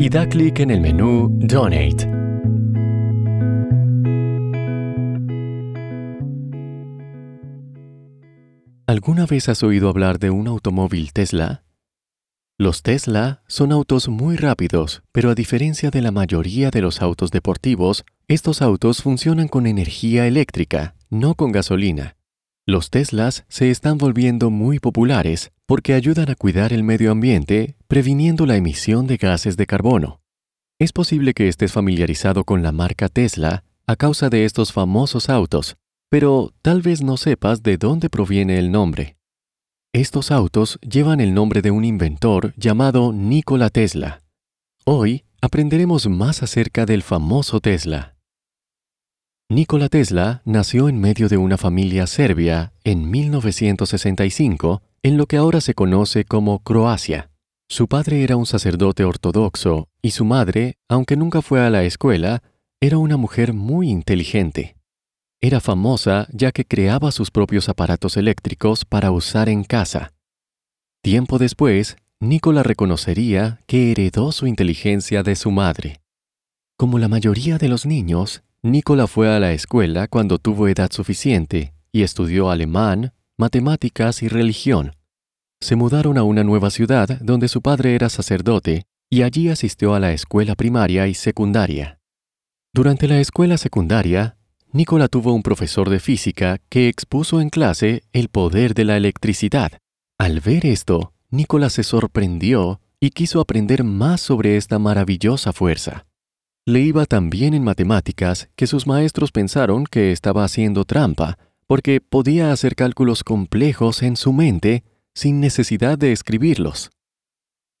y da clic en el menú Donate. ¿Alguna vez has oído hablar de un automóvil Tesla? Los Tesla son autos muy rápidos, pero a diferencia de la mayoría de los autos deportivos, estos autos funcionan con energía eléctrica, no con gasolina. Los Teslas se están volviendo muy populares porque ayudan a cuidar el medio ambiente, previniendo la emisión de gases de carbono. Es posible que estés familiarizado con la marca Tesla a causa de estos famosos autos, pero tal vez no sepas de dónde proviene el nombre. Estos autos llevan el nombre de un inventor llamado Nikola Tesla. Hoy aprenderemos más acerca del famoso Tesla. Nikola Tesla nació en medio de una familia serbia en 1965 en lo que ahora se conoce como Croacia. Su padre era un sacerdote ortodoxo y su madre, aunque nunca fue a la escuela, era una mujer muy inteligente. Era famosa ya que creaba sus propios aparatos eléctricos para usar en casa. Tiempo después, Nikola reconocería que heredó su inteligencia de su madre. Como la mayoría de los niños, Nicola fue a la escuela cuando tuvo edad suficiente y estudió alemán, matemáticas y religión. Se mudaron a una nueva ciudad donde su padre era sacerdote y allí asistió a la escuela primaria y secundaria. Durante la escuela secundaria, Nicola tuvo un profesor de física que expuso en clase el poder de la electricidad. Al ver esto, Nicola se sorprendió y quiso aprender más sobre esta maravillosa fuerza. Le iba tan bien en matemáticas que sus maestros pensaron que estaba haciendo trampa, porque podía hacer cálculos complejos en su mente sin necesidad de escribirlos.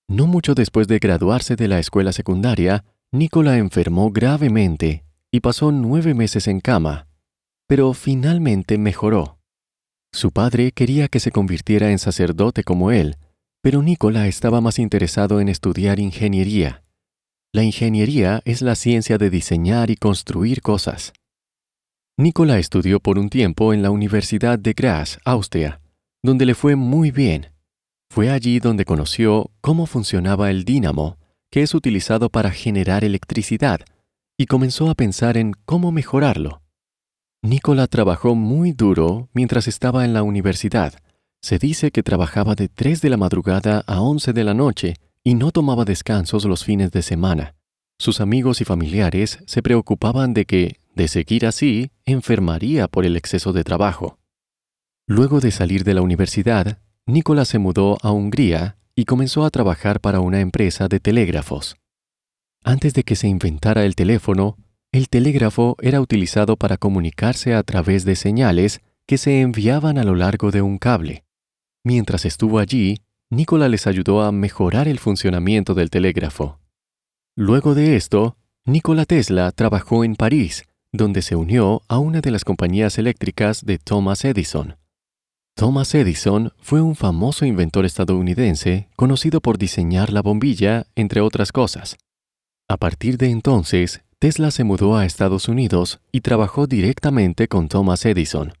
No mucho después de graduarse de la escuela secundaria, Nicola enfermó gravemente y pasó nueve meses en cama, pero finalmente mejoró. Su padre quería que se convirtiera en sacerdote como él, pero Nicola estaba más interesado en estudiar ingeniería. La ingeniería es la ciencia de diseñar y construir cosas. Nicola estudió por un tiempo en la Universidad de Graz, Austria, donde le fue muy bien. Fue allí donde conoció cómo funcionaba el dínamo, que es utilizado para generar electricidad, y comenzó a pensar en cómo mejorarlo. Nicola trabajó muy duro mientras estaba en la universidad. Se dice que trabajaba de 3 de la madrugada a 11 de la noche y no tomaba descansos los fines de semana. Sus amigos y familiares se preocupaban de que, de seguir así, enfermaría por el exceso de trabajo. Luego de salir de la universidad, Nicolás se mudó a Hungría y comenzó a trabajar para una empresa de telégrafos. Antes de que se inventara el teléfono, el telégrafo era utilizado para comunicarse a través de señales que se enviaban a lo largo de un cable. Mientras estuvo allí, Nikola les ayudó a mejorar el funcionamiento del telégrafo. Luego de esto, Nikola Tesla trabajó en París, donde se unió a una de las compañías eléctricas de Thomas Edison. Thomas Edison fue un famoso inventor estadounidense conocido por diseñar la bombilla, entre otras cosas. A partir de entonces, Tesla se mudó a Estados Unidos y trabajó directamente con Thomas Edison.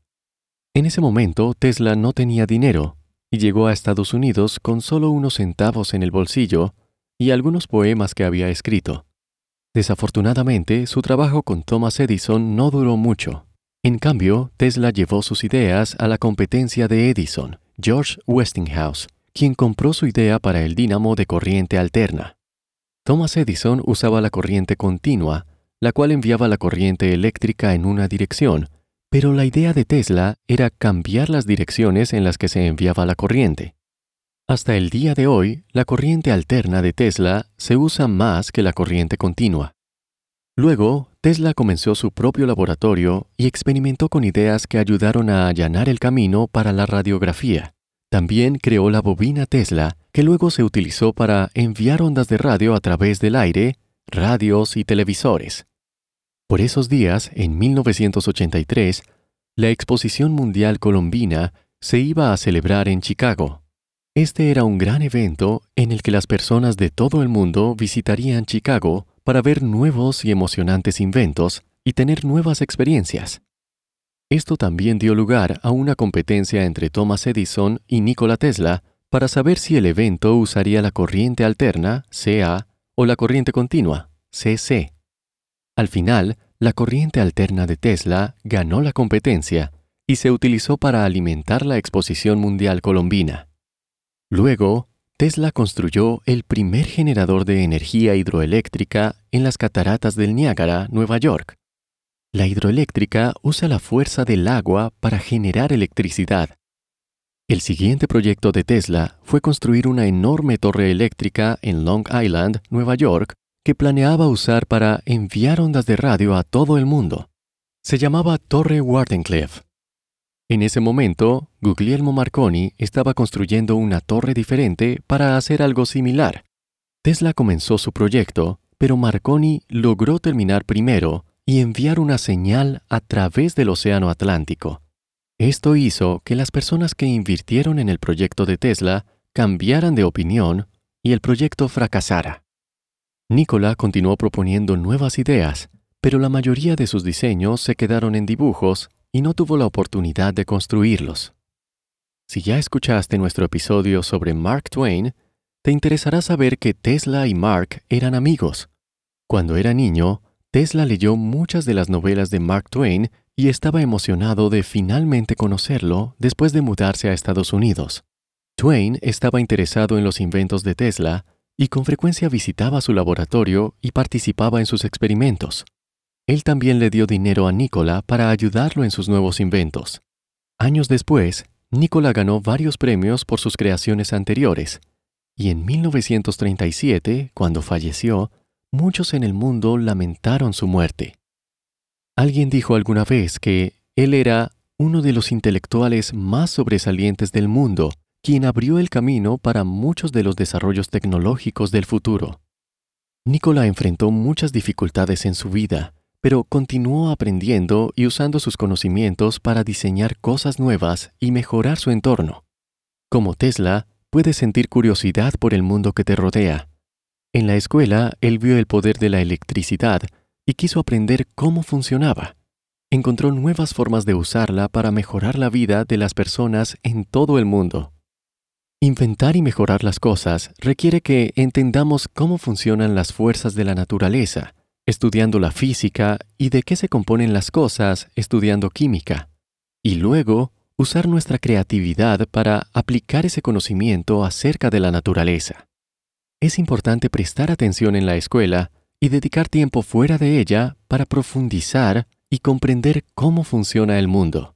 En ese momento, Tesla no tenía dinero y llegó a Estados Unidos con solo unos centavos en el bolsillo y algunos poemas que había escrito. Desafortunadamente, su trabajo con Thomas Edison no duró mucho. En cambio, Tesla llevó sus ideas a la competencia de Edison, George Westinghouse, quien compró su idea para el dínamo de corriente alterna. Thomas Edison usaba la corriente continua, la cual enviaba la corriente eléctrica en una dirección, pero la idea de Tesla era cambiar las direcciones en las que se enviaba la corriente. Hasta el día de hoy, la corriente alterna de Tesla se usa más que la corriente continua. Luego, Tesla comenzó su propio laboratorio y experimentó con ideas que ayudaron a allanar el camino para la radiografía. También creó la bobina Tesla, que luego se utilizó para enviar ondas de radio a través del aire, radios y televisores. Por esos días, en 1983, la Exposición Mundial Colombina se iba a celebrar en Chicago. Este era un gran evento en el que las personas de todo el mundo visitarían Chicago para ver nuevos y emocionantes inventos y tener nuevas experiencias. Esto también dio lugar a una competencia entre Thomas Edison y Nikola Tesla para saber si el evento usaría la corriente alterna, CA, o la corriente continua, CC. Al final, la corriente alterna de Tesla ganó la competencia y se utilizó para alimentar la exposición mundial colombina. Luego, Tesla construyó el primer generador de energía hidroeléctrica en las cataratas del Niágara, Nueva York. La hidroeléctrica usa la fuerza del agua para generar electricidad. El siguiente proyecto de Tesla fue construir una enorme torre eléctrica en Long Island, Nueva York, que planeaba usar para enviar ondas de radio a todo el mundo. Se llamaba Torre Wardenclyffe. En ese momento, Guglielmo Marconi estaba construyendo una torre diferente para hacer algo similar. Tesla comenzó su proyecto, pero Marconi logró terminar primero y enviar una señal a través del Océano Atlántico. Esto hizo que las personas que invirtieron en el proyecto de Tesla cambiaran de opinión y el proyecto fracasara. Nikola continuó proponiendo nuevas ideas, pero la mayoría de sus diseños se quedaron en dibujos y no tuvo la oportunidad de construirlos. Si ya escuchaste nuestro episodio sobre Mark Twain, te interesará saber que Tesla y Mark eran amigos. Cuando era niño, Tesla leyó muchas de las novelas de Mark Twain y estaba emocionado de finalmente conocerlo después de mudarse a Estados Unidos. Twain estaba interesado en los inventos de Tesla y con frecuencia visitaba su laboratorio y participaba en sus experimentos. Él también le dio dinero a Nikola para ayudarlo en sus nuevos inventos. Años después, Nikola ganó varios premios por sus creaciones anteriores, y en 1937, cuando falleció, muchos en el mundo lamentaron su muerte. Alguien dijo alguna vez que él era uno de los intelectuales más sobresalientes del mundo, quien abrió el camino para muchos de los desarrollos tecnológicos del futuro. Nikola enfrentó muchas dificultades en su vida, pero continuó aprendiendo y usando sus conocimientos para diseñar cosas nuevas y mejorar su entorno. Como Tesla, puedes sentir curiosidad por el mundo que te rodea. En la escuela, él vio el poder de la electricidad y quiso aprender cómo funcionaba. Encontró nuevas formas de usarla para mejorar la vida de las personas en todo el mundo. Inventar y mejorar las cosas requiere que entendamos cómo funcionan las fuerzas de la naturaleza, estudiando la física y de qué se componen las cosas estudiando química, y luego usar nuestra creatividad para aplicar ese conocimiento acerca de la naturaleza. Es importante prestar atención en la escuela y dedicar tiempo fuera de ella para profundizar y comprender cómo funciona el mundo.